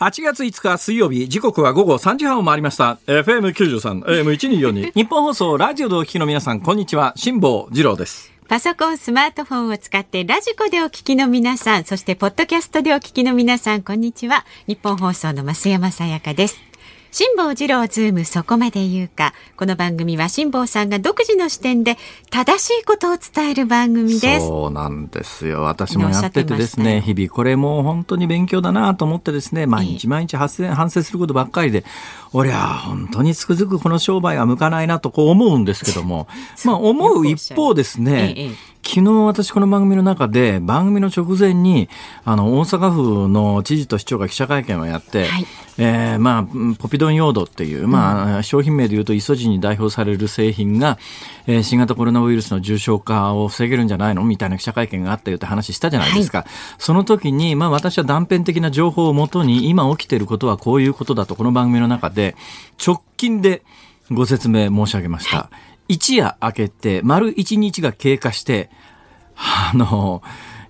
8月5日水曜日、時刻は午後3時半を回りました。FM93、AM1242。日本放送、ラジオでお聞きの皆さん、こんにちは。辛坊治郎です。パソコン、スマートフォンを使ってラジコでお聞きの皆さん、そしてポッドキャストでお聞きの皆さん、こんにちは。ニッポン放送の増山さやかです。辛坊治郎ズームそこまで言うか。この番組は辛坊さんが独自の視点で正しいことを伝える番組です。そうなんですよ。私もやっててですね、日々これもう本当に勉強だなと思ってですね、毎日毎日反省することばっかりで、俺は本当につくづくこの商売は向かないなとこう思うんですけども、まあ思う一方ですね、昨日私この番組の中で番組の直前にあの大阪府の知事と市長が記者会見をやって、はい、えー、まあポピドンヨードっていう、まあ、商品名でいうとイソジンに代表される製品が、えー、新型コロナウイルスの重症化を防げるんじゃないのみたいな記者会見があったよって話したじゃないですか、はい、その時に、まあ、私は断片的な情報をもとに今起きていることはこういうことだとこの番組の中で直近でご説明申し上げました。はい。一夜明けて、丸一日が経過して、あの、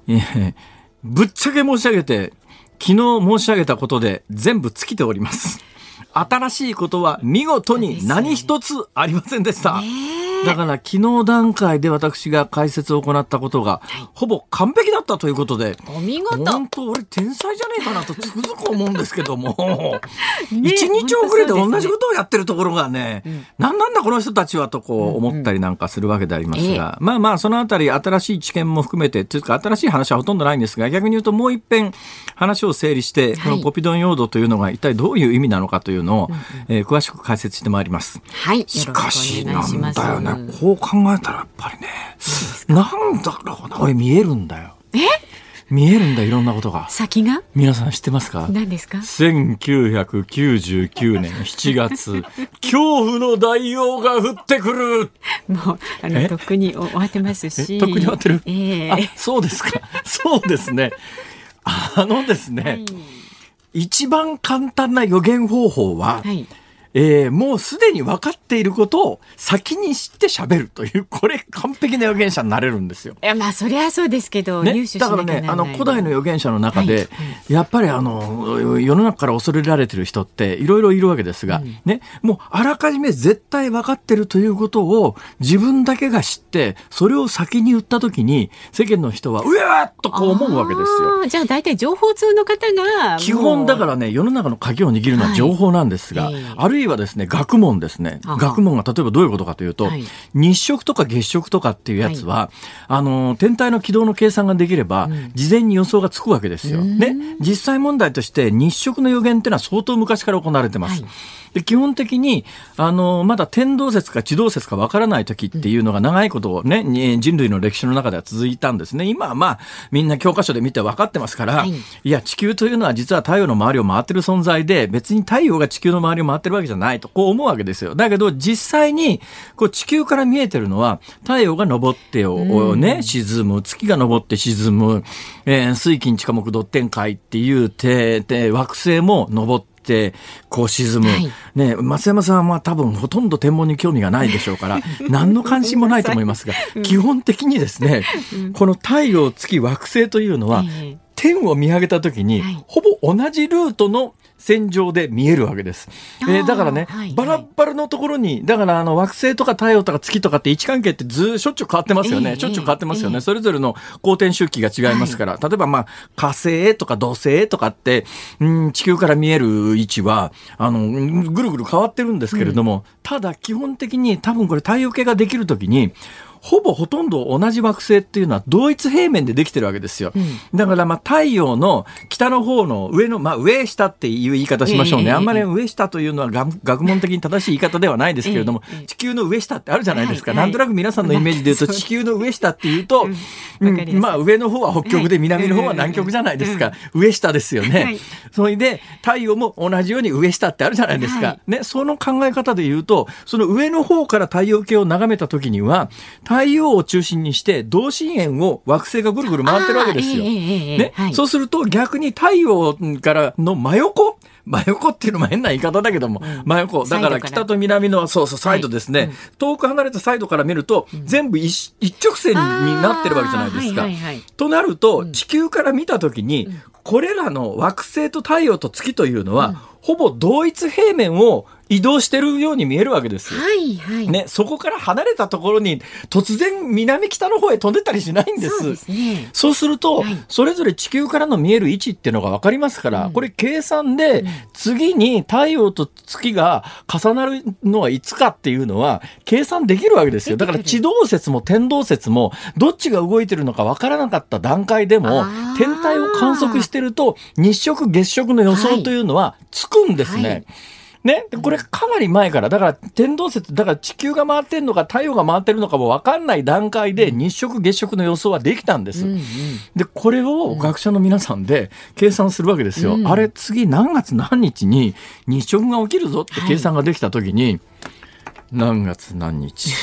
えぶっちゃけ申し上げて、昨日申し上げたことで全部尽きております。新しいことは見事に何一つありませんでした。だから昨日段階で私が解説を行ったことが、ほぼ完璧だったということで、お見事。本当俺天才じゃねえかなとつくづく思うんですけども、一、日遅れで同じことをやってるところがね、何なんだこの人たちはとこう思ったりなんかするわけでありますが、まあまあそのあたり新しい知見も含めて、というか新しい話はほとんどないんですが、逆に言うともう一遍話を整理して、このポピドン用土というのが一体どういう意味なのかというのを、えー、詳しく解説してまいります。はい。しかしなんだよね。こう考えたらやっぱりね、なんだろうな、俺見えるんだよ。え？見えるんだいろんなことが。先が？皆さん知ってますか？何ですか？1999年7月。恐怖の大王が降ってくる。もうあのとっくに終わってますし。とっくに終わってる、えー、そうですか。そうですね。あのですね、はい、一番簡単な予言方法は、はいえー、もうすでに分かっていることを先に知って喋るという、これ完璧な預言者になれるんですよ。いや、まあ、そりゃそうですけど、ね、だからね、あの、古代の預言者の中で、はいやっぱりあの、世の中から恐れられてる人っていろいろいるわけですが、うん、ね、もうあらかじめ絶対分かってるということを自分だけが知って、それを先に言ったときに、世間の人は、うわーっとこう思うわけですよ。じゃあ大体情報通の方が。基本だからね、世の中の鍵を握るのは情報なんですが、はいえー、あるいはですね、学問ですね。学問が例えばどういうことかというと、はい、日食とか月食とかっていうやつは、はい、あの、天体の軌道の計算ができれば、うん、事前に予想がつくわけですよ。ね。実際問題として日食の予言っていうのは相当昔から行われてます。はいで基本的にあのまだ天動説か地動説かわからない時っていうのが長いことをね、うん、人類の歴史の中では続いたんですね。今はまあみんな教科書で見て分かってますから、はい、いや地球というのは実は太陽の周りを回ってる存在で別に太陽が地球の周りを回ってるわけじゃないとこう思うわけですよ。だけど実際にこう地球から見えてるのは太陽が昇ってをね、沈む月が昇って沈む、えー、水金地下木土天海っていうて惑星も昇ってこう沈む、はい、ね、松山さんは多分ほとんど天文に興味がないでしょうから 何の関心もないと思いますが、うん、基本的にですね、うん、この太陽月惑星というのは、天を見上げた時に、はい、ほぼ同じルートの線上で見えるわけです。えー、だからね、はいはい、バラバラのところに、だからあの惑星とか太陽とか月とかって位置関係ってずしょっちゅう変わってますよね。えー、しょっちゅう変わってますよね。えー、それぞれの公転周期が違いますから、はい、例えばまあ火星とか土星とかって、うん、地球から見える位置は、あの、ぐるぐる変わってるんですけれども、うん、ただ基本的に多分これ太陽系ができるときに、ほぼほとんど同じ惑星っていうのは同一平面でできてるわけですよ。うん、だからまあ太陽の北の方の上の、まあ上下っていう言い方しましょうね。えー、あんまり上下というのは学問的に正しい言い方ではないですけれども、えー、地球の上下ってあるじゃないですか。はい、なんとなく皆さんのイメージで言うと、地球の上下っていうと、うん、まあ上の方は北極で南の方は南極じゃないですか。上下ですよね。はい、それで太陽も同じように上下ってあるじゃないですか。はい、ね、その考え方で言うと、その上の方から太陽系を眺めた時には、太陽を中心にして同心円を惑星がぐるぐる回ってるわけですよ。ね、はい、そうすると逆に太陽からの真横真横っていうのも変な言い方だけども、うん、真横。だから北と南の、そうそう、サイドですね、はいうん、遠く離れたサイドから見ると、うん、全部一一直線になってるわけじゃないですか。はいはいはい、となると、地球から見たときに、これらの惑星と太陽と月というのは、ほぼ同一平面を移動してるように見えるわけですよ。はいはい。ね、そこから離れたところに突然南北の方へ飛んでたりしないんです。そうですね。そうすると、はい、それぞれ地球からの見える位置っていうのが分かりますから、うん、これ計算で次に太陽と月が重なるのはいつかっていうのは計算できるわけですよ。だから地動説も天動説もどっちが動いてるのか分からなかった段階でも天体を観測してると日食月食の予想というのはつくんですね。はいね、これかなり前から、だから天動説、だから地球が回ってるのか太陽が回ってるのかも分かんない段階で日食月食の予想はできたんです。うんうん、で、これを学者の皆さんで計算するわけですよ。うん、あれ、次何月何日に日食が起きるぞって計算ができたときに、はい、何月何日？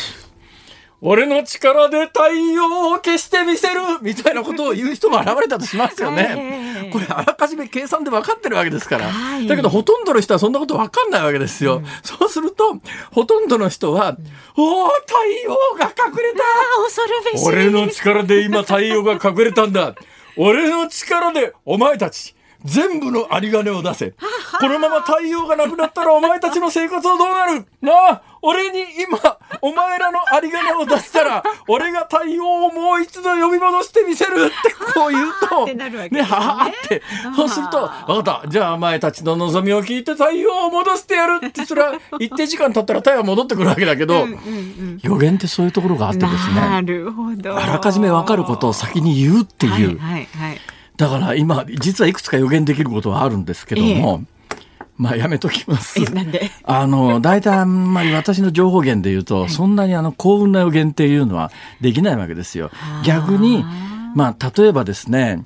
俺の力で太陽を消してみせるみたいなことを言う人が現れたとしますよね。これあらかじめ計算で分かってるわけですから。だけどほとんどの人はそんなこと分かんないわけですよ。うん、そうすると、ほとんどの人は、うん、おお太陽が隠れた。恐るべし。俺の力で今太陽が隠れたんだ。俺の力でお前たち全部の有り金を出せ。このまま太陽がなくなったらお前たちの生活はどうなる？なあ俺に今、お前らの有り金を出したら、俺が太陽をもう一度呼び戻してみせるってこう言うと、ね、ね、はあって、そうすると、わかった、じゃあお前たちの望みを聞いて太陽を戻してやるって、それは一定時間経ったら太陽戻ってくるわけだけど、予言ってそういうところがあってですね。なるほど。あらかじめわかることを先に言うっていう。はいはいはいだから今、実はいくつか予言できることはあるんですけども、ええ、まあやめときます。あの、大体あんまり私の情報源で言うと、はい、そんなにあの幸運な予言っていうのはできないわけですよ。逆に、まあ例えばですね、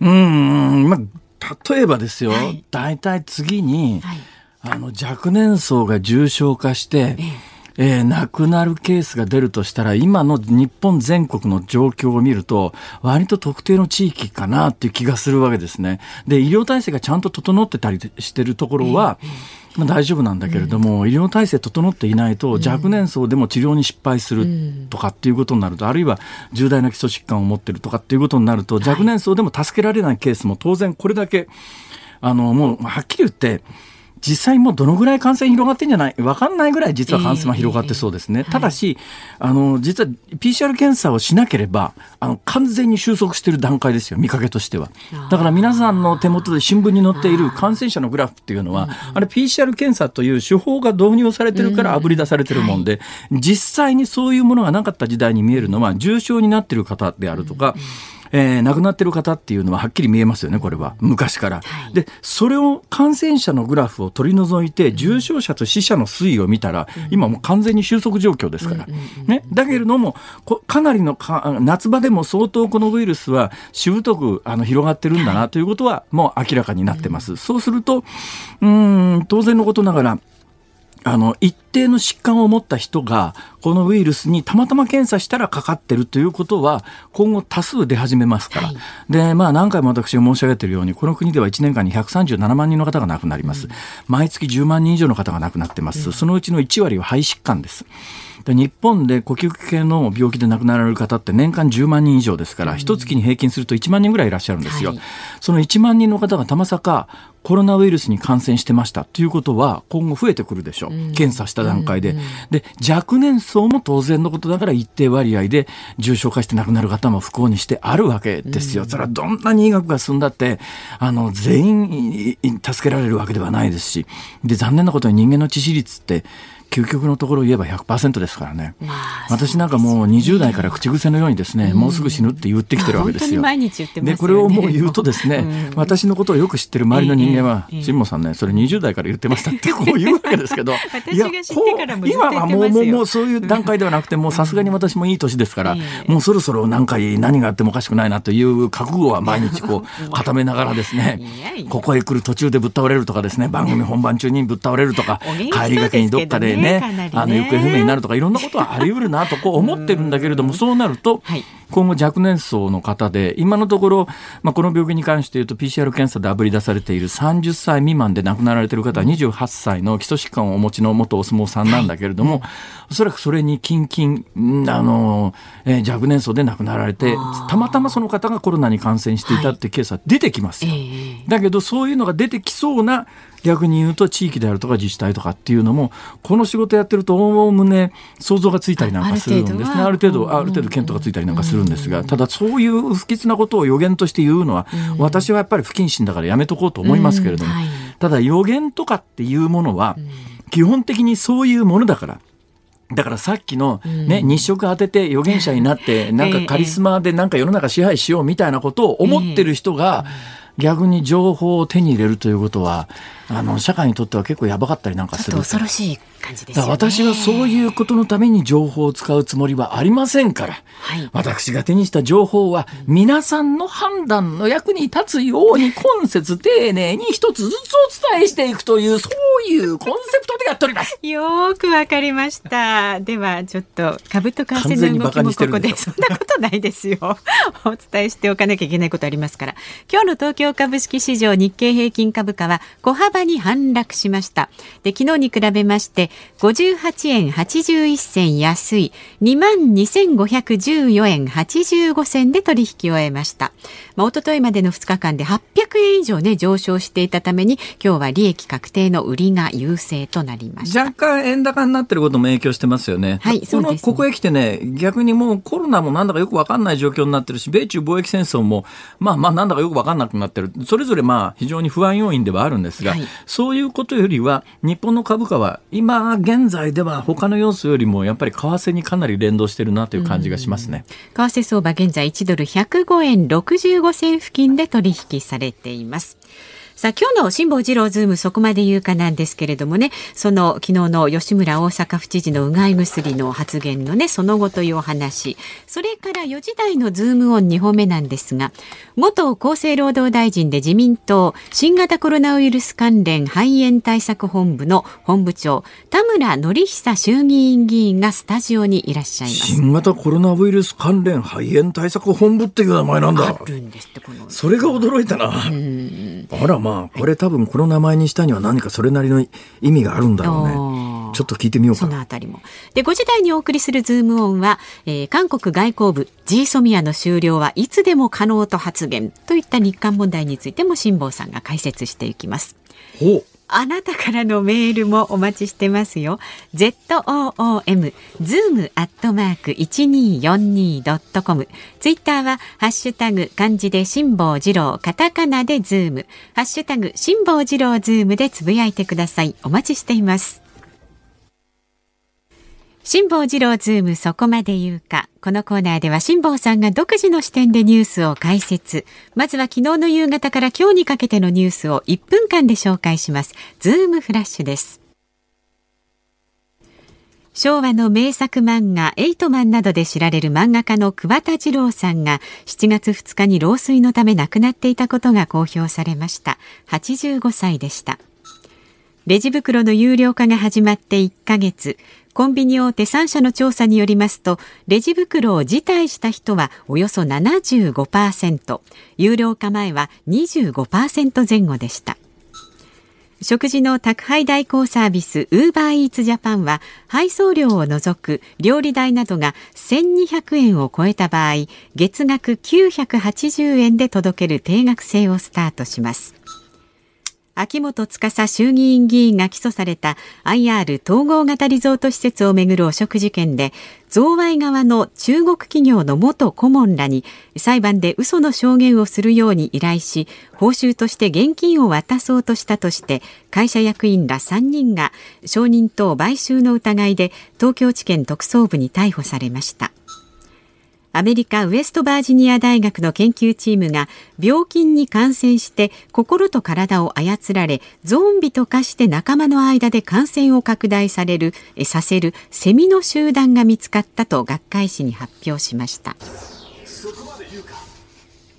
うん、まあ例えばですよ、はい、大体次に、はい、あの若年層が重症化して、ええー、亡くなるケースが出るとしたら、今の日本全国の状況を見ると、割と特定の地域かなっていう気がするわけですね。で、医療体制がちゃんと整ってたりしてるところは、まあ、大丈夫なんだけれども、うん、医療体制整っていないと若年層でも治療に失敗するとかっていうことになると、あるいは重大な基礎疾患を持ってるとかっていうことになると、若年層でも助けられないケースも当然これだけ、あの、もうはっきり言って、実際もうどのぐらい感染広がってんじゃないわかんないぐらい実は感染は広がってそうですね。えー、ただし、あの、実は PCR 検査をしなければ、あの、完全に収束している段階ですよ、見かけとしては。だから皆さんの手元で新聞に載っている感染者のグラフっていうのは、あれ PCR 検査という手法が導入されてるから炙り出されてるもんで、実際にそういうものがなかった時代に見えるのは、重症になってる方であるとか、えー、亡くなってる方っていうのははっきり見えますよね、これは。昔から。はい、で、それを感染者のグラフを取り除いて、重症者と死者の推移を見たら、今もう完全に収束状況ですから。ね。だけれども、かなりのか夏場でも相当このウイルスはしぶとくあの広がってるんだなということはもう明らかになってます。そうすると、うん、当然のことながら、あの、一定の疾患を持った人が、このウイルスにたまたま検査したらかかってるということは、今後多数出始めますから。はい、で、まあ何回も私が申し上げているように、この国では1年間に137万人の方が亡くなります。うん、毎月10万人以上の方が亡くなってます。うん、そのうちの1割は肺疾患です。で日本で呼吸器系の病気で亡くなられる方って年間10万人以上ですから、一、月に平均すると1万人ぐらいいらっしゃるんですよ。はい、その1万人の方がたまさかコロナウイルスに感染してましたということは今後増えてくるでしょう。検査した段階で。で、若年層も当然のことだから一定割合で重症化して亡くなる方も不幸にしてあるわけですよ。それはどんなに医学が進んだって、あの、全員助けられるわけではないですし、で、残念なことに人間の致死率って究極のところを言えば100%ですからね。まあ、私なんかもう20代から口癖のようにですね、うん、もうすぐ死ぬって言ってきてるわけですよ。毎日言ってます、ね、で、これをもう言うとですね、うん、私のことをよく知ってる周りの人間は、ええ、辛坊さんね、それ20代から言ってましたってこう言うわけですけど、私が知ってからも今はもうもうもうそういう段階ではなくて、もうさすがに私もいい年ですから、もうそろそろ何回何があってもおかしくないなという覚悟は毎日こう 固めながらですね、ここへ来る途中でぶっ倒れるとかですね、番組本番中にぶっ倒れるとか、帰りがけにどっかでね、あの行方不明になるとかいろんなことはあり得るなとこう思ってるんだけれども、そうなると、今後若年層の方で今のところ、まあ、この病気に関して言うと PCR 検査であぶり出されている30歳未満で亡くなられている方は28歳の基礎疾患をお持ちの元お相撲さんなんだけれども、はい、おそらくそれに近々あの、えー、若年層で亡くなられてたまたまその方がコロナに感染していたってケースは出てきますよ、はい、だけどそういうのが出てきそうな逆に言うと地域であるとか自治体とかっていうのもこの仕事やってるとおおむね想像がついたりなんかするんですね。ある程度ある程度見当がついたりなんかするんですがただそういう不吉なことを予言として言うのは私はやっぱり不謹慎だからやめとこうと思いますけれどもただ予言とかっていうものは基本的にそういうものだからだからさっきのね、日食当てて預言者になって、なんかカリスマでなんか世の中支配しようみたいなことを思ってる人が、逆に情報を手に入れるということは、あの社会にとっては結構やばかったりなんかする恐ろしい感じです、ね、私はそういうことのために情報を使うつもりはありませんから、はい、私が手にした情報は皆さんの判断の役に立つように今節丁寧に一つずつお伝えしていくというそういうコンセプトでやっております。よくわかりました。ではちょっと株と為替の動きもここで。そんなことないですよ。お伝えしておかなきゃいけないことありますから。今日の東京株式市場日経平均株価は小幅に反落しました。で、昨日に比べまして、58円81銭安い、22,514円85銭で取引を終えました。まあ、一昨日までの2日間で800円以上ね、上昇していたために、今日は利益確定の売りが優勢となりました。若干円高になってることも影響してますよね。はい、そうです、ね、ここへ来てね、逆にもうコロナもなんだかよくわかんない状況になってるし、米中貿易戦争も、まあまあなんだかよくわかんなくなってる。それぞれまあ非常に不安要因ではあるんですが、はい、そういうことよりは、日本の株価は今現在では他の要素よりもやっぱり為替にかなり連動してるなという感じがしますね。為替相場現在1ドル105円65銭付近で取引されています。さあ今日の辛坊治郎ズームそこまで言うかなんですけれどもね。その昨日の吉村大阪府知事のうがい薬の発言のねその後というお話。それから4時台のズームオン2本目なんですが元厚生労働大臣で自民党新型コロナウイルス関連肺炎対策本部の本部長田村憲久衆議院議員がスタジオにいらっしゃいます。新型コロナウイルス関連肺炎対策本部っていう名前なんだ。あるんですってこの。それが驚いたな。あらまあ、これ多分この名前にしたには何かそれなりの意味があるんだろうね。ちょっと聞いてみようか。そのあたりも。で、5時台にお送りするズームオンは、えー、韓国外交部 G ソミアの終了はいつでも可能と発言といった日韓問題についても辛坊さんが解説していきます。ほう。あなたからのメールもお待ちしてますよ。zoom zoom アットマーク 1242.com ツイッターはハッシュタグ漢字で辛坊治郎カタカナでズームハッシュタグ辛坊治郎ズームでつぶやいてください。お待ちしています。辛坊治郎ズームそこまで言うか。このコーナーでは辛坊さんが独自の視点でニュースを解説。まずは昨日の夕方から今日にかけてのニュースを1分間で紹介します。ズームフラッシュです。昭和の名作漫画エイトマンなどで知られる漫画家の桑田二郎さんが7月2日に老衰のため亡くなっていたことが公表されました。85歳でした。レジ袋の有料化が始まって1ヶ月、コンビニ大手3社の調査によりますと、レジ袋を辞退した人はおよそ75%、有料化前は25%前後でした。食事の宅配代行サービスウーバーイーツジャパンは配送料を除く料理代などが1200円を超えた場合月額980円で届ける定額制をスタートします秋元司衆議院議員が起訴された IR 統合型リゾート施設をめぐる汚職事件で贈賄側の中国企業の元顧問らに裁判で嘘の証言をするように依頼し報酬として現金を渡そうとしたとして会社役員ら3人が証人等買収の疑いで東京地検特捜部に逮捕されました。アメリカウエストバージニア大学の研究チームが病菌に感染して心と体を操られゾンビと化して仲間の間で感染を拡大されるさせるセミの集団が見つかったと学会誌に発表しました。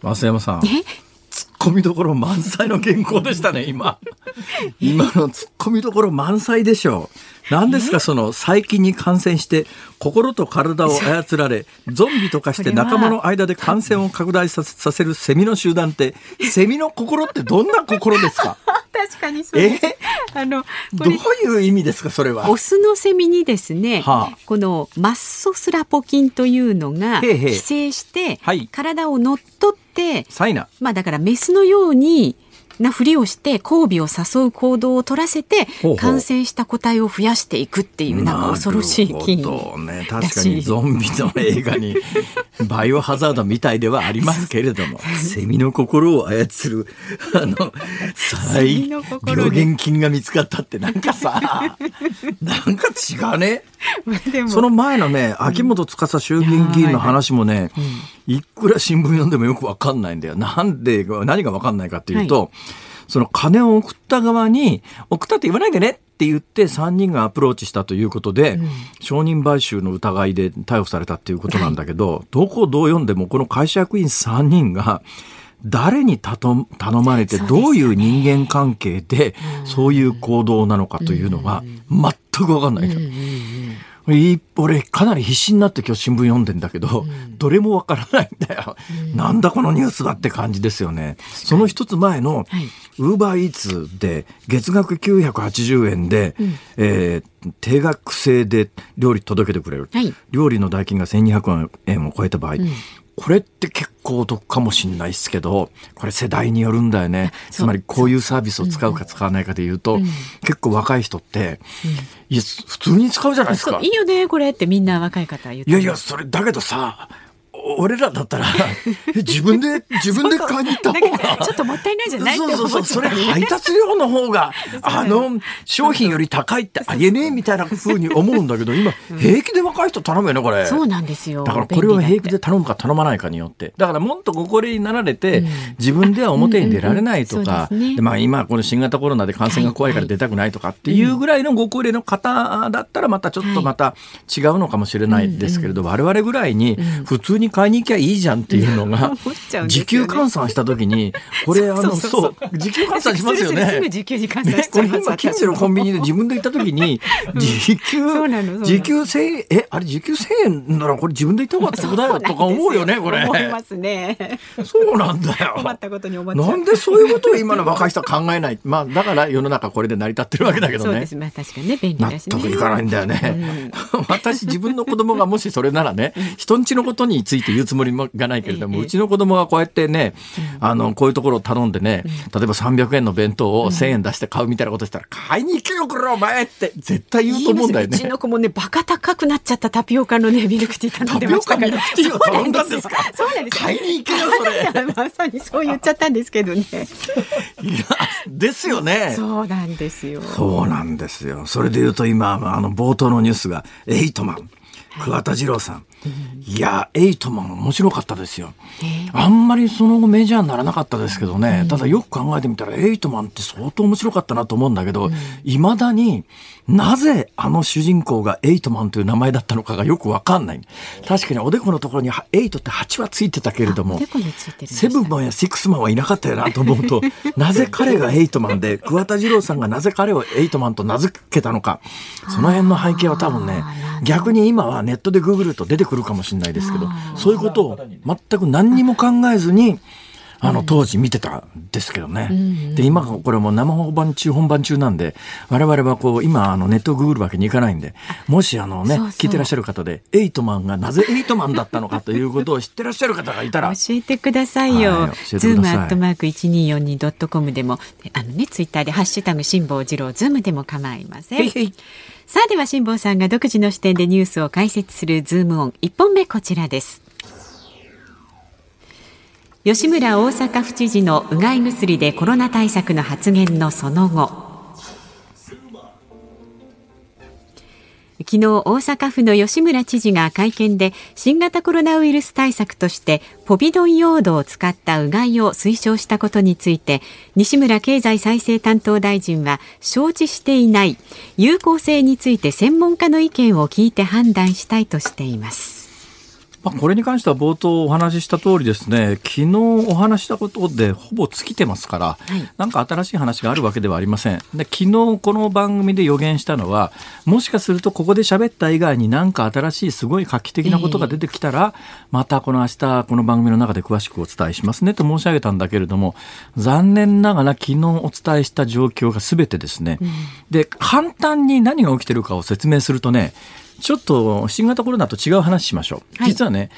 増山さんツッコミどころ満載の原稿でしたね今。今のツッコミどころ満載でしょう何ですか、その細菌に感染して心と体を操られゾンビとかして仲間の間で感染を拡大させるセミの集団ってセミの心ってどんな心ですか？確かにそうです。あのどういう意味ですかそれは？オスのセミにですね、はあ、このマッソスラポ菌というのが寄生して、はい、体を乗っ取って、サイナ。まあだからメスのようになふりをして交尾を誘う行動を取らせて感染した個体を増やしていくっていうなんか恐ろしい菌ね、確かにゾンビの映画にバイオハザードみたいではありますけれども セミの心を操るあの 最病原菌が見つかったってなんかさ なんか違うね。その前のね秋元司衆議院議員の話もね、いくら新聞読んでもよくわかんないんだよ。なんで何がわかんないかっていうと、はいその金を送った側に、送ったって言わないでねって言って3人がアプローチしたということで、うん、証人買収の疑いで逮捕されたっていうことなんだけど、はい、どこどう読んでもこの会社役員3人が、誰に頼まれてどういう人間関係でそういう行動なのかというのが全く分かんない。俺かなり必死になって今日新聞読んでんだけど、うん、どれもわからないんだよ、うん、なんだこのニュースだって感じですよね。その一つ前のウーバーイーツで月額980円で、うん、えー、定額制で料理届けてくれる、はい、料理の代金が1200円を超えた場合、これって結構お得かもしれないですけど、これ世代によるんだよね。つまりこういうサービスを使うか使わないかで言うと、うん、結構若い人って、うん、いや、普通に使うじゃないですか。いいよね、これってみんな若い方言って。いやいや、それだけどさ、俺らだったら自分で 自分で買いに行った方が。ちょっともったいないじゃない？そうそうそうそれ配達料の方が あの商品より高いってありえねえみたいなふうに思うんだけど今平気で若い人頼むよねこれ。そうなんですよ。だからこれを平気で頼むか頼まないかによって。だからもっとご高齢になられて、自分では表に出られないとか、まあ今この新型コロナで感染が怖いから出たくないとかっていうぐらいのご高齢の方だったらまたちょっとまた違うのかもしれないですけれど、我々ぐらいに普通に買いに行きゃいいじゃんっていうのが、時給換算した時に、これ、あの、そう、時給換算しますよね。すぐ時給に換算しちゃいます。近所のコンビニで自分で行った時に、時給、時給1000円、え、あれ時給1000円ならこれ自分で行った方が得だよとか思うよね、これ。思いますね。そうなんだよ。困ったことに思っなんでそういうことを今の若い人は考えない？まあ、だから世の中これで成り立ってるわけだけどね。そうです。まあ確かにね、便利だし、納得いかないんだよね。私自分の子供がもしそれならね、人んちのことについて言うつもりもがないけれども、うちの子供がこうやってね、あの、こういうところを頼んでね、例えば300円の弁当を1000円出して買うみたいなことしたら、買いに行けよ、これお前って絶対言うと思うんだよね。うちの子もね、バカ高くなっちゃったタピオカのね、ミルクティー頼んでましたから。タピオカミルクティーを頼んだんですか？そうなんです買いに行けよ、それ。まさにそう言っちゃったんですけどね。いや、ですよね。そうなんですよ。そうなんですよ。それで言うと今、あの、冒頭のニュースが、エイトマン。桑田二郎さん。いや、エイトマン面白かったですよ。あんまりその後メジャーにならなかったですけどね、ただよく考えてみたら、エイトマンって相当面白かったなと思うんだけど、い、ま、だになぜあの主人公がエイトマンという名前だったのかがよくわかんない。確かにおでこのところにエイトって8はついてたけれども、セブンマンやシックスマンはいなかったよなと思うと、なぜ彼がエイトマンで、桑田二郎さんがなぜ彼をエイトマンと名付けたのか、その辺の背景は多分ね、逆に今はネットでググると出てくるかもしれないですけど、そういうことを全く何にも考えずに、あの、当時見てたんですけどね。うんうん、で、今、これも生本番中、本番中なんで、我々はこう、今、あの、ネットをググるわけにいかないんで、もし、あのね聞いてらっしゃる方で、エイトマンがなぜエイトマンだったのかということを知ってらっしゃる方がいたら。教えてくださいよ。はい、ズームアットマーク 1242.com でも、あのね、ツイッターでハッシュタグ辛坊治郎、ズームでも構いません。へいへいさあでは辛坊さんが独自の視点でニュースを解説するズームオン1本目こちらです。吉村大阪府知事のうがい薬でコロナ対策の発言のその後。昨日大阪府の吉村知事が会見で新型コロナウイルス対策としてポビドン用土を使ったうがいを推奨したことについて西村経済再生担当大臣は承知していない有効性について専門家の意見を聞いて判断したいとしています。まあ、これに関しては冒頭お話しした通りですね、昨日お話したことでほぼ尽きてますから、はい、なんか新しい話があるわけではありません。で、昨日この番組で予言したのは、もしかするとここで喋った以外になんか新しいすごい画期的なことが出てきたら、えー、またこの明日この番組の中で詳しくお伝えしますねと申し上げたんだけれども、残念ながら昨日お伝えした状況が全てですね、うん、で、簡単に何が起きてるかを説明するとね、ちょっと新型コロナと違う話しましょう。実はね、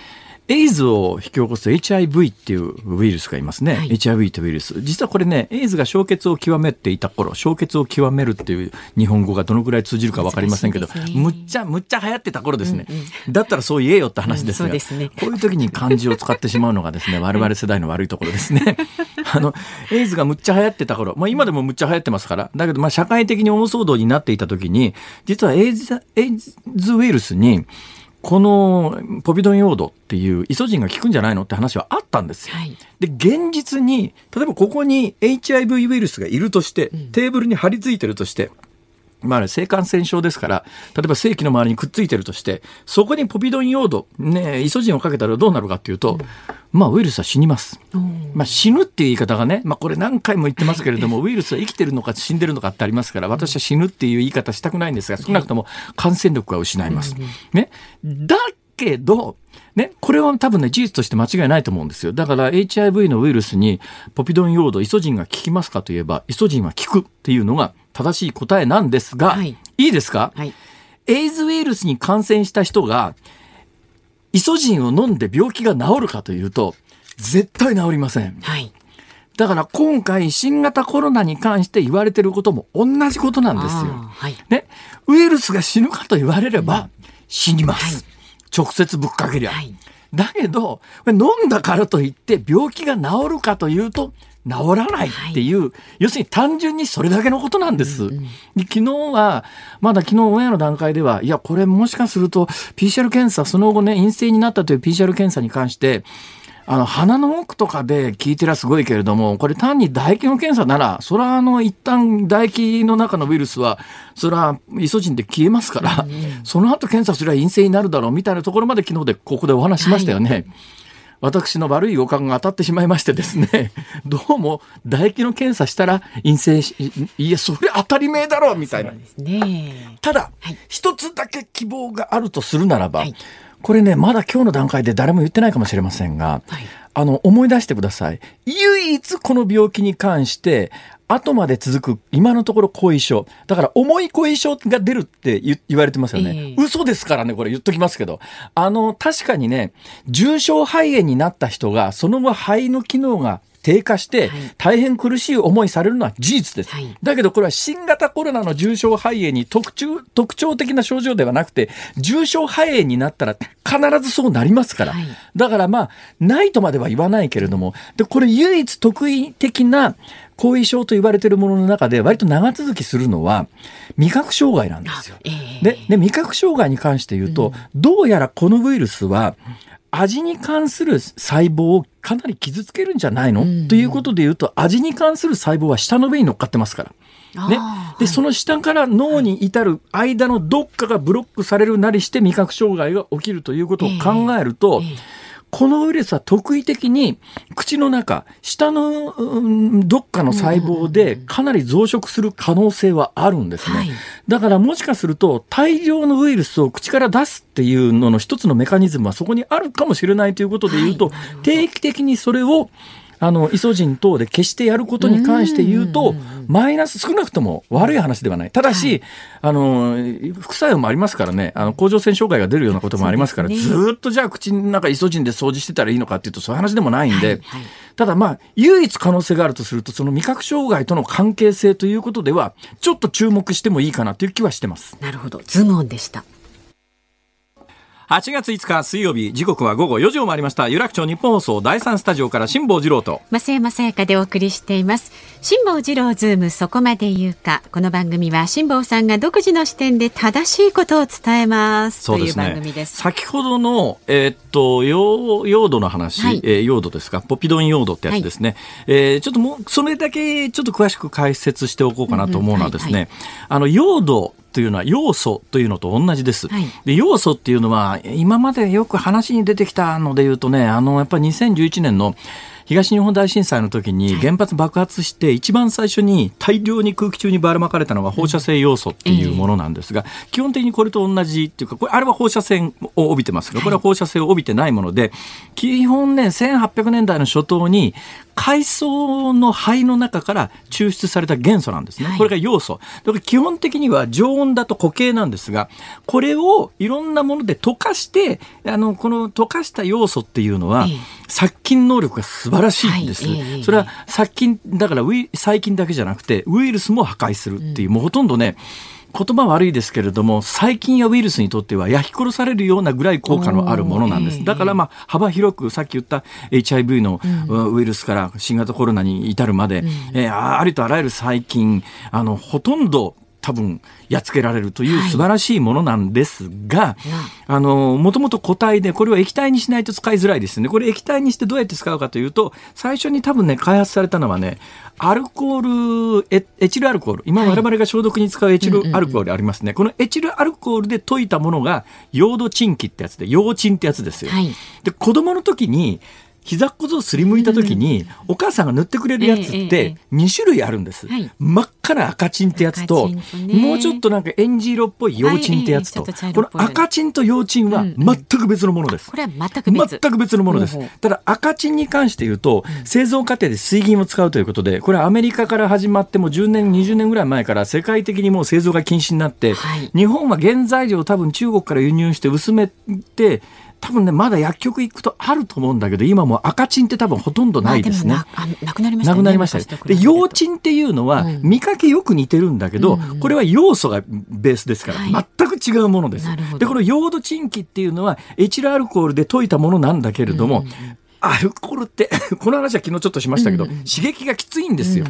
エイズを引き起こす HIV っていうウイルスがいますね。はい、HIV というウイルス。実はこれね、エイズが消血を極めていた頃、消血を極めるっていう日本語がどのくらい通じるかわかりませんけど、ね、むっちゃ、むっちゃ流行ってた頃ですね。うんうん、だったらそう言えよって話ですが、うん、ね、こういう時に漢字を使ってしまうのがですね、我々世代の悪いところですね。あの、エイズがむっちゃ流行ってた頃、まあ今でもむっちゃ流行ってますから、だけどまあ社会的に大騒動になっていた時に、実はエイズ、エイズウイルスに、このポビドン用土っていうイソジンが効くんじゃないのって話はあったんですよ。はい、で、現実に、例えばここに HIV ウイルスがいるとして、テーブルに貼り付いてるとして、まあ、性感染症ですから、例えば正規の周りにくっついてるとして、そこにポビドン用土、ね、イソジンをかけたらどうなるかっていうと、うん、まあ、ウイルスは死にます。まあ、死ぬっていう言い方がね、まあ、これ何回も言ってますけれども、ウイルスは生きてるのか死んでるのかってありますから、私は死ぬっていう言い方したくないんですが、少なくとも感染力は失います。ね。だけど、ね、これは多分ね、事実として間違いないと思うんですよ。だから HIV のウイルスにポピドン用土、イソジンが効きますかといえば、イソジンは効くっていうのが正しい答えなんですが、はい、いいですか、はい、エイズウイルスに感染した人が、イソジンを飲んで病気が治るかというと、絶対治りません。はい。だから今回新型コロナに関して言われてることも同じことなんですよ。はい、ね。ウイルスが死ぬかと言われれば死にます。はい、直接ぶっかけりゃ。はい、だけど、飲んだからといって病気が治るかというと治らないっていう、はい、要するに単純にそれだけのことなんです。うんうん、昨日は、まだ昨日オンエアの段階では、いや、これもしかすると PCR 検査、その後ね、陰性になったという PCR 検査に関して、あの、鼻の奥とかで聞いてりゃすごいけれども、これ単に唾液の検査なら、それはあの、一旦唾液の中のウイルスは、それはイソジンで消えますから、うん、その後検査すれば陰性になるだろうみたいなところまで昨日でここでお話しましたよね。はい私の悪い予感が当たってしまいましてですね、どうも唾液の検査したら陰性し、いや、それ当たり前だろうみたいな。ね、ただ、はい、一つだけ希望があるとするならば、はい、これね、まだ今日の段階で誰も言ってないかもしれませんが、はい、あの、思い出してください。唯一この病気に関して、後まで続く今のところ後遺症。だから重い後遺症が出るって言われてますよね、えー。嘘ですからね、これ言っときますけど。あの、確かにね、重症肺炎になった人が、その後肺の機能が低下して、大変苦しい思いされるのは事実です。はい、だけどこれは新型コロナの重症肺炎に特徴特徴的な症状ではなくて、重症肺炎になったら必ずそうなりますから。はい、だからまあ、ないとまでは言わないけれども、で、これ唯一特異的な後遺症と言われているものの中で割と長続きするのは味覚障害なんですよ。えー、でで味覚障害に関して言うと、うん、どうやらこのウイルスは味に関する細胞をかなり傷つけるんじゃないの、うん、ということで言うと味に関する細胞は下の上に乗っかってますから。ね、で、その下から脳に至る間のどっかがブロックされるなりして味覚障害が起きるということを考えると、えーえーこのウイルスは特異的に口の中、下の、どっかの細胞でかなり増殖する可能性はあるんですね。はい、だからもしかすると大量のウイルスを口から出すっていうのの一つのメカニズムはそこにあるかもしれないということで言うと、定期的にそれをあの、イソジン等で消してやることに関して言うと、マイナス少なくとも悪い話ではない。ただし、はい、あの、副作用もありますからね、あの、甲状腺障害が出るようなこともありますから、ね、ずっとじゃあ口の中イソジンで掃除してたらいいのかっていうと、そういう話でもないんで、ただまあ、唯一可能性があるとすると、その味覚障害との関係性ということでは、ちょっと注目してもいいかなという気はしてます。なるほど。ズモンでした。8月5日水曜日時刻は午後4時を回りました。有楽町日本放送第3スタジオから辛坊治郎と。増山さやかでお送りしています。辛坊治郎ズームそこまで言うか。この番組は辛坊さんが独自の視点で正しいことを伝えます。という番組です。先ほどのえー、っと用用土の話、はい、えー、用土ですか？ポピドン用土ってやつですね、はい、えー、ちょっともうそれだけちょっと詳しく解説しておこうかなと思うのはですね、あの用土というのは要素というのと同じです。はい、で要素っていうのは今までよく話に出てきたので言うとねあのやっぱり2011年の東日本大震災の時に原発爆発して一番最初に大量に空気中にばらまかれたのが放射性要素っていうものなんですが、基本的にこれと同じっていうかこれあれは放射線を帯びてますけどこれは放射性を帯びてないもので基本ね1800年代の初頭に海藻の灰の中から抽出された元素なんですね。これが要素。だから基本的には常温だと固形なんですが、これをいろんなもので溶かして、あの、この溶かした要素っていうのは、殺菌能力が素晴らしいんです。それは殺菌、だからウイ細菌だけじゃなくて、ウイルスも破壊するっていう、もうほとんどね、言葉悪いですけれども細菌やウイルスにとっては焼き殺されるようなぐらい効果のあるものなんです。だからまあ幅広くさっき言った HIV のウイルスから新型コロナに至るまで、うん、えー、ありとあらゆる細菌あのほとんど多分やっつけられるという素晴らしいものなんですが、はい、あのもともと固体でこれは液体にしないと使いづらいですね。これ液体にしてどうやって使うかというと最初に多分ね開発されたのはねアルコールエエチルアルコール。今我々が消毒に使うエチルアルコールありますね、このエチルアルコールで溶いたものがヨードチンキってやつでヨーチンってやつですよ。はい、で子供の時に膝小僧すりむいた時に、お母さんが塗ってくれるやつって2種類あるんです。真っ赤な赤チンってやつと、もうちょっとなんかエンジ色っぽい幼稚ってやつと、この赤チンと幼稚は全く別のものです。これは全く別。全く別のものです。ただ赤チンに関して言うと、製造過程で水銀を使うということで、これはアメリカから始まっても10年、20年ぐらい前から世界的にもう製造が禁止になって、日本は原材料を多分中国から輸入して薄めて、多分ねまだ薬局行くとあると思うんだけど今も赤チンって多分ほとんどないですね。まあ、なくなりました、ね、なくなりましたで幼チンっていうのは、見かけよく似てるんだけど、うん、これは要素がベースですから、はい、全く違うものです。でこのヨードチンキっていうのはエチルアルコールで溶いたものなんだけれども、うん、アルコールって この話は昨日ちょっとしましたけど、うん、刺激がきついんですよ。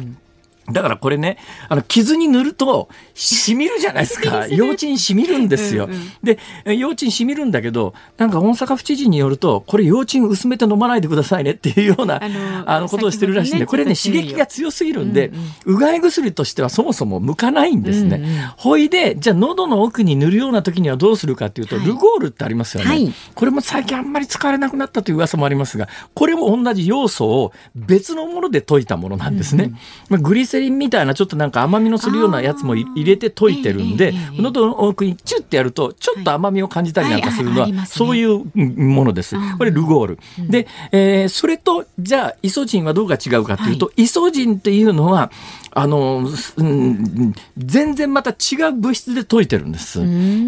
だからこれね、あの、傷に塗ると、染みるじゃないですか。幼稚に染みるんですよ。うんうん、で、幼稚に染みるんだけど、なんか大阪府知事によると、これ幼稚薄めて飲まないでくださいねっていうような、あの、あのことをしてるらしいんで、これね、刺激が強すぎるんで、うんうん、うがい薬としてはそもそも向かないんですね。うんうん、ほいで、じゃあ喉の奥に塗るような時にはどうするかっていうと、はい、ルゴールってありますよね、はい。これも最近あんまり使われなくなったという噂もありますが、これも同じ要素を別のもので溶いたものなんですね。うんうん、まあ、グリセリンみたいなちょっとなんか甘みのするようなやつも入れて溶いてるんで、喉の奥にチュッてやると、ちょっと甘みを感じたりなんかするのは、そういうものです。これルゴール。で、えー、それと、じゃあ、イソジンはどうが違うかというと、イソジンっていうのは、あの、うん、全然また違う物質で溶いてるんです。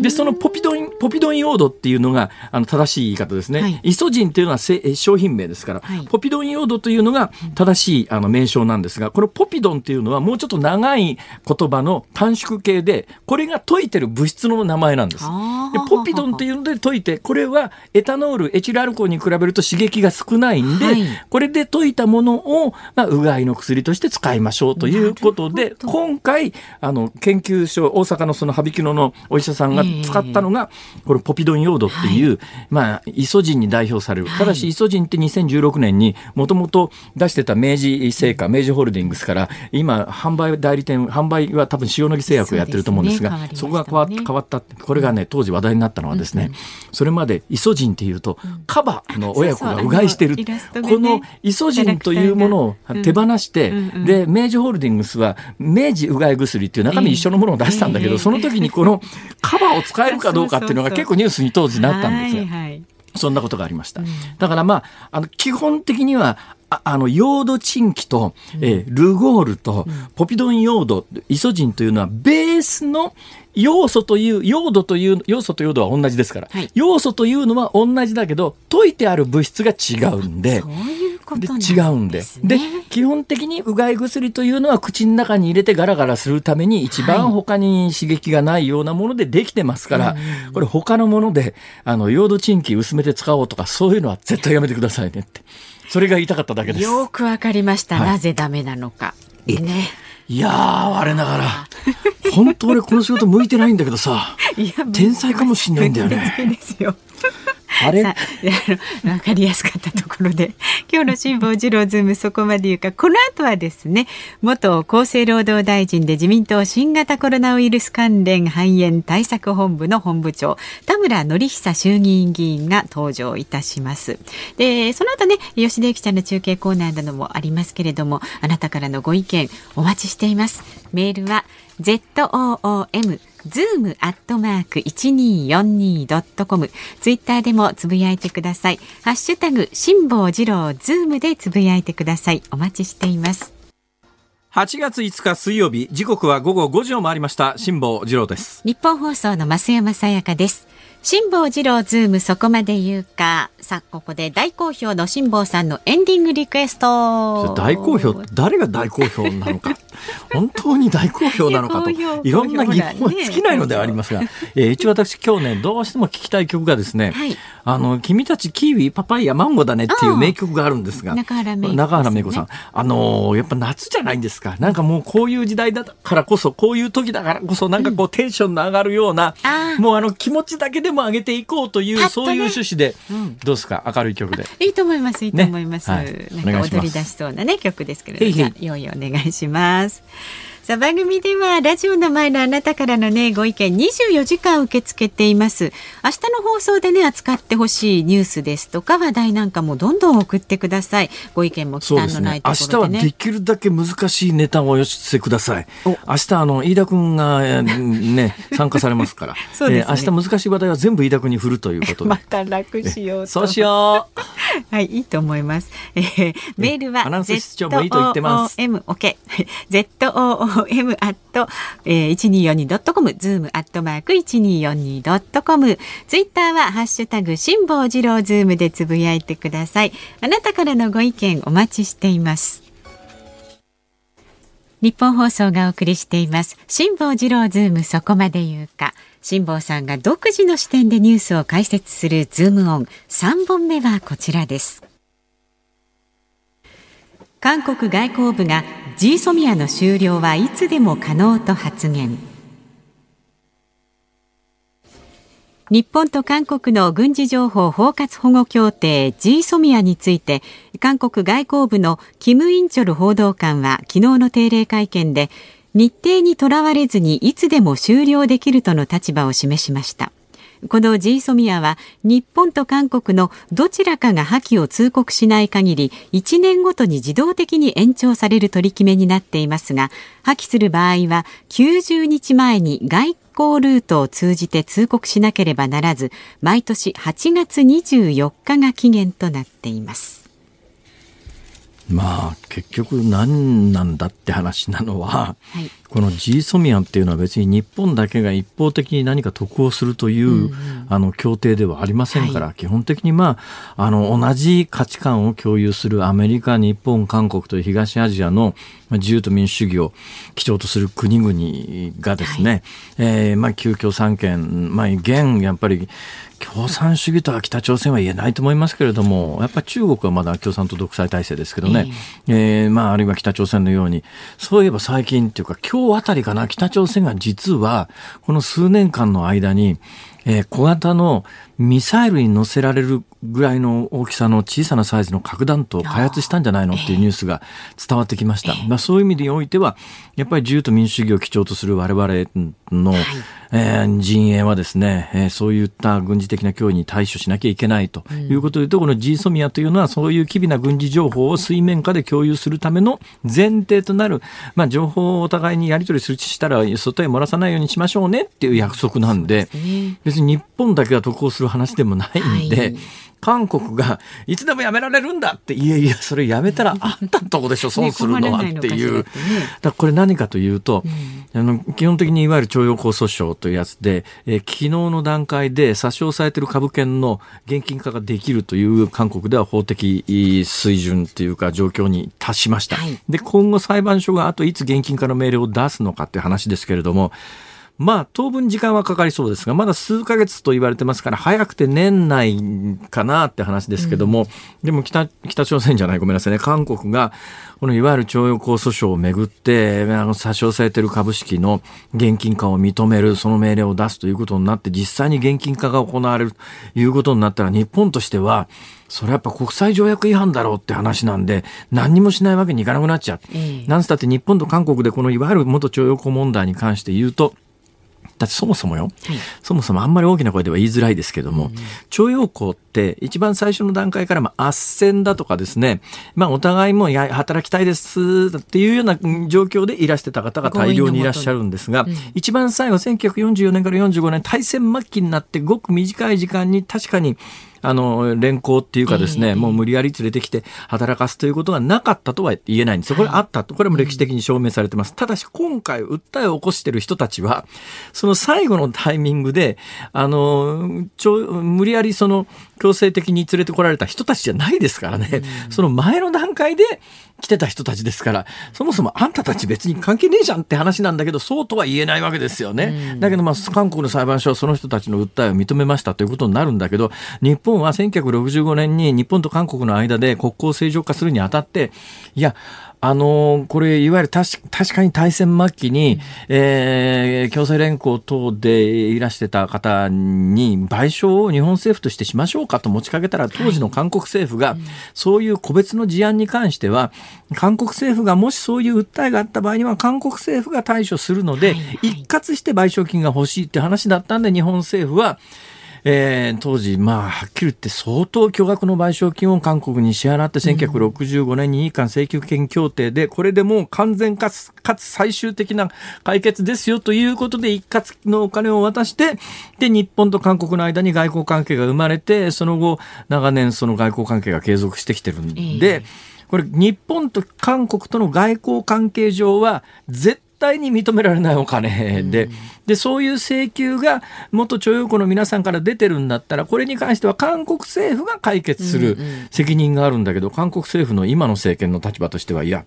で、そのポピドン、ポピドンヨードっていうのが、あの、正しい言い方ですね。はい、イソジンっていうのは商品名ですから、はい、ポピドンヨードというのが正しいあの名称なんですが、このポピドンっていうのはもうちょっと長い言葉の短縮形で、これが溶いてる物質の名前なんです。でポピドンっていうので溶いて、これはエタノール、エチルアルコールに比べると刺激が少ないんで、はい、これで溶いたものを、まあ、うがいの薬として使いましょうということで、今回、あの、研究所、大阪のその羽曳野のお医者さんが使ったのが、これポピドンヨードっていう、はい、まあ、イソジンに代表される。ただし、イソジンって2016年にもともと出してた明治製菓、明治ホールディングスから、今、販売代理店、販売は多分塩野義製薬をやってると思うんですが、そ、ね,、こが変わ変わった。これがね、当時話題になったのはですね、うんうん、それまでイソジンっていうと、カバの親子がうがいしてる。そうそう。ね、このイソジンというものを手放して、うんうん、で、明治ホールディングスは明治うがい薬っていう中身一緒のものを出したんだけど、その時にこのカバーを使えるかどうかっていうのが結構ニュースに当時なったんですよ。そんなことがありました。だからまあ、あの、基本的にはああの、ヨードチンキと、えー、ルゴールと、ポピドンヨード、イソジンというのは、ベースの要素という、用土という、要素と用土は同じですから、はい、要素というのは同じだけど、溶いてある物質が違うんで、そういうことで違うんで。で、基本的にうがい薬というのは口の中に入れてガラガラするために一番他に刺激がないようなものでできてますから、はい、これ他のもので、あの、用土賃金薄めて使おうとか、そういうのは絶対やめてくださいねって。それが言いたかっただけです。よくわかりました。はい、なぜダメなのか。ね。いやー、我ながら。本当俺この仕事向いてないんだけどさ。天才かもしんないんだよね。ですよ。あれわかりやすかったところで。今日の辛坊治郎ズームそこまで言うか。この後はですね元厚生労働大臣で自民党新型コロナウイルス関連肺炎対策本部の本部長田村憲久衆議院議員が登場いたします。でその後ね吉田由紀ちゃんの中継コーナーなどもありますけれどもあなたからのご意見お待ちしています。メールは ZOOM ズームアットマーク 1242.com ツイッターでもつぶやいてください。ハッシュタグ辛坊治郎ズームでつぶやいてください。お待ちしています。8月5日水曜日時刻は午後5時を回りました辛坊治郎ですニッポン放送の増山さやかです辛坊治郎ズームそこまで言うかさあここで大好評の辛坊さんのエンディングリクエスト。大好評誰が大好評なのか。本当に大好評なのかと。いろんな疑問尽きないのではありますが、えー、一応私今日ねどうしても聞きたい曲がですね、はい、あの君たちキウイパパイヤマンゴーだねっていう名曲があるんですが。中原芽子さんあのー、やっぱ夏じゃないんですか。なんかもうこういう時代だからこそこういう時だからこそなん。かこうテンションの上がるような、うん、もうあの気持ちだけでも上げていこうという、ね、そういう趣旨で、うん、どうですか？明るい曲で。いいと思いますいいと思います、ね？はい、なんか踊り出しそうなね曲ですけれども。じゃあ用意お願いしますさあ番組ではラジオの前のあなたからのねご意見24時間受け付けています。明日の放送でね扱ってほしいニュースですとか話題なんかもどんどん送ってください。ご意見も忌憚のないところで、ね。ね、明日はできるだけ難しいネタをお寄せください。明日あの飯田君がね 参加されますから。そうです、ね、えー、明日難しい話題は全部飯田君に振るということで。また楽しようそうしよう。はいいいと思います、えー、メールはアナウンス室長もいいと言ってます。ZOOM OK ZOOM アット、えー、1242.com、ズームアットマーク 1242.com、ツイッターはハッシュタグ辛坊治郎ズームでつぶやいてください。あなたからのご意見お待ちしています。ニッポン放送がお送りしています。辛坊治郎ズームそこまで言うか。辛坊さんが独自の視点でニュースを解説するズームオン3本目はこちらです。韓国外交部が G ソミアの終了はいつでも可能と発言。日本と韓国の軍事情報包括保護協定 G ソミアについて韓国外交部のキム・インチョル報道官は昨日の定例会見で日程にとらわれずにいつでも終了できるとの立場を示しました。この G ソミアは日本と韓国のどちらかが破棄を通告しない限り1年ごとに自動的に延長される取り決めになっていますが破棄する場合は90日前に外交ルートを通じて通告しなければならず毎年8月24日が期限となっています。まあ結局何なんだって話なのは、はい、この G ソミアンっていうのは別に日本だけが一方的に何か得をするという、うんうん、あの協定ではありませんから、はい、基本的にまああの同じ価値観を共有するアメリカ、日本、韓国という東アジアの自由と民主主義を基調とする国々がですね、はい、えー、まあ旧共産権、まあ現やっぱり共産主義とは北朝鮮は言えないと思いますけれども、やっぱり中国はまだ共産党独裁体制ですけどね、えー、えー、まあ、あるいは北朝鮮のように、そういえば最近っていうか、今日あたりかな、北朝鮮が実は、この数年間の間に、えー、小型のミサイルに乗せられるぐらいの大きさの小さなサイズの核弾頭を開発したんじゃないのっていうニュースが伝わってきました。まあ、そういう意味においては、やっぱり自由と民主主義を基調とする我々の、えー、陣営はですね、えー、そういった軍事的な脅威に対処しなきゃいけないということで、うん、この G ソミアというのはそういう機微な軍事情報を水面下で共有するための前提となる、まあ、情報をお互いにやり取りするしたら外へ漏らさないようにしましょうねっていう約束なんで、で、別に日本だけが得をする話でもないんで、はい。韓国がいつでもやめられるんだって、いやいや、それやめたらあんたのとこでしょ、損するのはっていう。だこれ何かというと、うん、あの、基本的にいわゆる徴用工訴訟というやつで、えー、昨日の段階で差し押さえてる株券の現金化ができるという韓国では法的水準というか状況に達しました。はい、で、今後裁判所があといつ現金化の命令を出すのかっていう話ですけれども、まあ、当分時間はかかりそうですが、まだ数ヶ月と言われてますから、早くて年内かなって話ですけども、うん、でも北、北朝鮮じゃない、ごめんなさいね、韓国が、このいわゆる徴用工訴訟をめぐって、あの、差し押さえている株式の現金化を認める、その命令を出すということになって、実際に現金化が行われるということになったら、日本としては、それやっぱ国際条約違反だろうって話なんで、何にもしないわけにいかなくなっちゃう。え。なんつったって日本と韓国でこのいわゆる元徴用工問題に関して言うと、だってそもそもよ、はい、そもそもあんまり大きな声では言いづらいですけども、うん、徴用工って一番最初の段階からまあ斡旋だとかですね、まあお互いもや働きたいですっていうような状況でいらしてた方が大量にいらっしゃるんですが、うん、一番最後1944年から45年大戦末期になってごく短い時間に確かにあの、連行っていうかですね、えー、もう無理やり連れてきて働かすということがなかったとは言えないんですよ。これあったと。これも歴史的に証明されてます。ただし今回訴えを起こしている人たちは、その最後のタイミングで、あの、ちょ無理やりその強制的に連れてこられた人たちじゃないですからね。その前の段階で来てた人たちですから、そもそもあんたたち別に関係ねえじゃんって話なんだけど、そうとは言えないわけですよね。だけどまあ韓国の裁判所はその人たちの訴えを認めましたということになるんだけど、日本本は1965年に日本と韓国の間で国交正常化するにあたって、いや、あのこれ、いわゆる確かに大戦末期に、うん、えー、共済連行等でいらしてた方に賠償を日本政府としてしましょうかと持ちかけたら、当時の韓国政府が、そういう個別の事案に関しては、韓国政府がもしそういう訴えがあった場合には、韓国政府が対処するので、一括して賠償金が欲しいって話だったんで、日本政府は、えー、当時、まあ、はっきり言って相当巨額の賠償金を韓国に支払って、1965年に日韓請求権協定で、これでもう完全かつ、かつ最終的な解決ですよということで、一括のお金を渡して、で、日本と韓国の間に外交関係が生まれて、その後、長年その外交関係が継続してきてるんで、これ、日本と韓国との外交関係上は、絶対に認められないお金で、で、そういう請求が元徴用工の皆さんから出てるんだったら、これに関しては韓国政府が解決する責任があるんだけど、韓国政府の今の政権の立場としては、いや、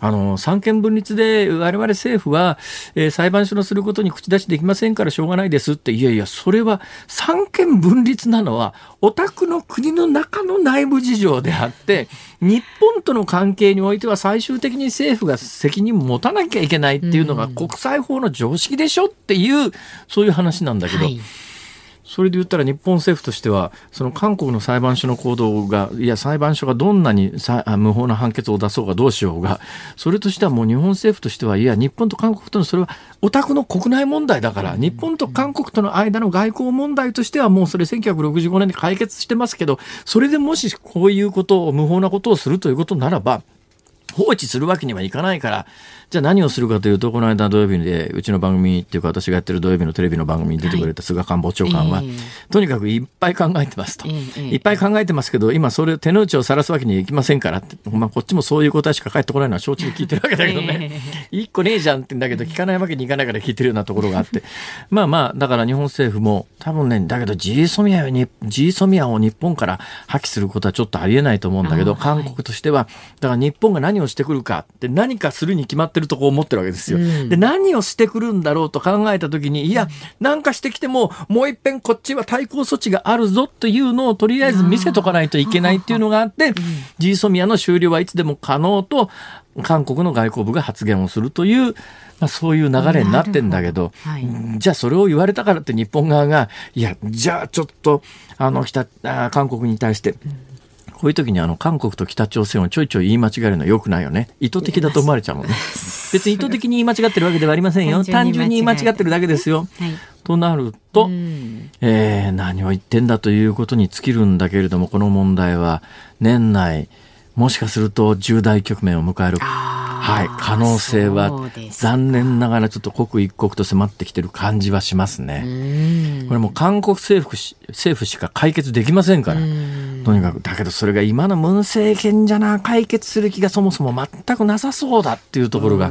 あの、三権分立で我々政府は、えー、裁判所のすることに口出しできませんからしょうがないですって、いやいや、それは三権分立なのは、お宅の国の中の内部事情であって、日本との関係においては最終的に政府が責任を持たなきゃいけないっていうのが国際法の常識でしょっていう、そういう話なんだけど、はいそれで言ったら日本政府としては、その韓国の裁判所の行動が、いや、裁判所がどんなに無法な判決を出そうがどうしようが、それとしてはもう日本政府としては、いや、日本と韓国とのそれはお宅の国内問題だから、日本と韓国との間の外交問題としてはもうそれ1965年で解決してますけど、それでもしこういうことを、無法なことをするということならば、放置するわけにはいかないから、じゃあ何をするかというと、この間土曜日で、うちの番組っていうか私がやってる土曜日のテレビの番組に出てくれた菅官房長官は、はいえー、とにかくいっぱい考えてますと、えー、いっぱい考えてますけど、今それ手の内を晒すわけにはいきませんからって、まあこっちもそういう答えしか返ってこないのは承知で聞いてるわけだけどね、一、個ねえじゃんってんだけど、聞かないわけにいかないから聞いてるようなところがあって、まあまあ、だから日本政府も多分ね、だけど G ソミアに、G ソミアを日本から破棄することはちょっとありえないと思うんだけど、韓国としては、だから日本が何をしてくるかって何かするに決まってるとこ思ってるわけですですよ。で、何をしてくるんだろうと考えたときに、いや、なんかしてきても、もう一遍こっちは対抗措置があるぞというのをとりあえず見せとかないといけないっていうのがあって、G ソミアの終了はいつでも可能と、韓国の外交部が発言をするという、まあ、そういう流れになってんだけど、はい、じゃあそれを言われたからって日本側が、いや、じゃあちょっと、あの、北、あ韓国に対して、こういう時にあの韓国と北朝鮮をちょいちょい言い間違えるのはよくないよね。意図的だと思われちゃうもんね。別に意図的に言い間違ってるわけではありませんよ。単純に言い間違ってるだけですよ。はい、となると、えー、何を言ってんだということに尽きるんだけれども、この問題は年内、もしかすると重大局面を迎える。はい、可能性は残念ながらちょっと刻一刻と迫ってきてる感じはしますね。これも韓国政府政府しか解決できませんから。とにかく、だけどそれが今のムン政権じゃな、解決する気がそもそも全くなさそうだっていうところが、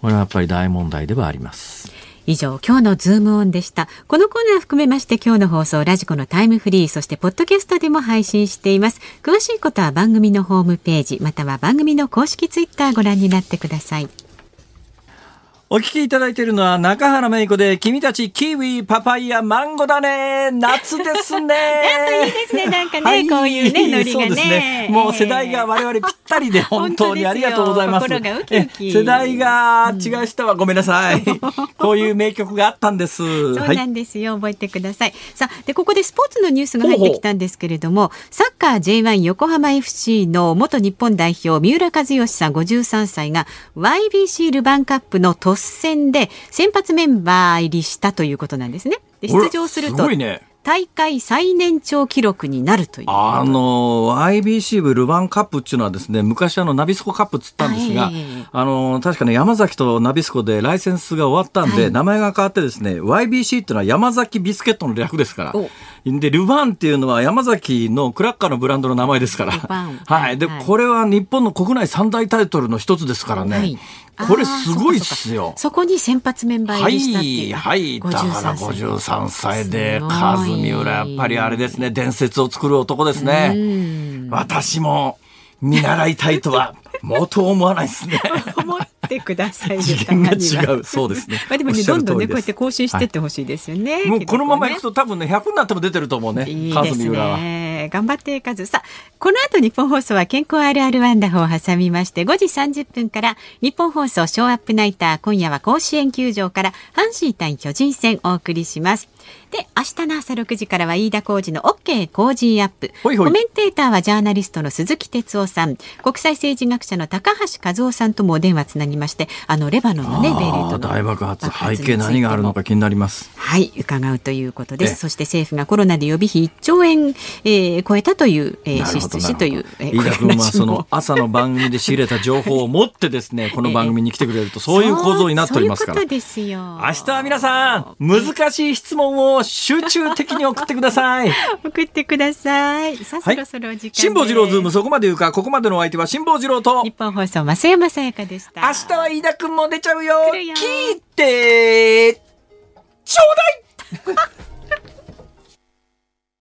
これはやっぱり大問題ではあります。以上、今日のズームオンでした。このコーナー含めまして今日の放送、ラジコのタイムフリー、そしてポッドキャストでも配信しています。詳しいことは番組のホームページ、または番組の公式ツイッターご覧になってください。お聞きいただいているのは中原芽子で、君たちキウイ、パパイヤ、マンゴだね。夏ですね。いいですね。なんかね、はい、こういうね、ノリがね。ねもう世代が我々ぴったりで、本当にありがとうございます。ウキウキ世代が違う人はごめんなさい。こういう名曲があったんです。そうなんですよ。覚えてください。さあ、で、ここでスポーツのニュースが入ってきたんですけれども、サッカー J1 横浜 FC の元日本代表、三浦知良さん53歳が YBC ルヴァンカップのトス戦で先発メンバー入りしたということなんですね。で出場すると。大会最年長記録になるというあの IBC 部ルヴァンカップっていうのはですね昔あのナビスコカップっつったんですが、あの確かね山崎とナビスコでライセンスが終わったんで、はい、名前が変わってですね YBC っていうのは山崎ビスケットの略ですから。でルヴァンっていうのは山崎のクラッカーのブランドの名前ですから。はい、で、はい、これは日本の国内三大タイトルの一つですからね、はいこれすごいっすよ。そこに先発メンバー入りしたって。はい、はい。だから53歳で、カズミウラ、やっぱりあれですね、伝説を作る男ですね。私も見習いたいとは、もと思わないですね。思ってください自分が違う。そうですね。まあでもね、どんどんね、こうやって更新してってほしいですよね。はい、もうこのままいくと多分ね、100になっても出てると思うね。いいですね。頑張ってカズさこの後日本放送は健康あるあるワンダフを挟みまして5時30分から日本放送ショーアップナイター今夜は甲子園球場から阪神対巨人戦お送りします。で明日の朝6時からは飯田浩二の OK 工事アップ。コメンテーターはジャーナリストの鈴木哲夫さん。国際政治学者の高橋和夫さんともお電話つなぎましてあのレバノンのねベイルートの大爆発。背景何があるのか気になります。はい伺うということです。そして政府がコロナで予備費1兆円、えー、超えたという、えー、支出しという、えー、飯田君はその朝の番組で仕入れた情報を持ってですね この番組に来てくれるとそういう構造になっておりますから、えー、ですよ明日は皆さん難しい質問を集中的に送ってください。送ってください。さあ、そろそろ時間辛坊治郎ズーム、そこまで言うか、ここまでのお相手は辛坊治郎と。日本放送、増山さやかでした。明日は飯田くんも出ちゃうよ。よ聞いて、ちょうだい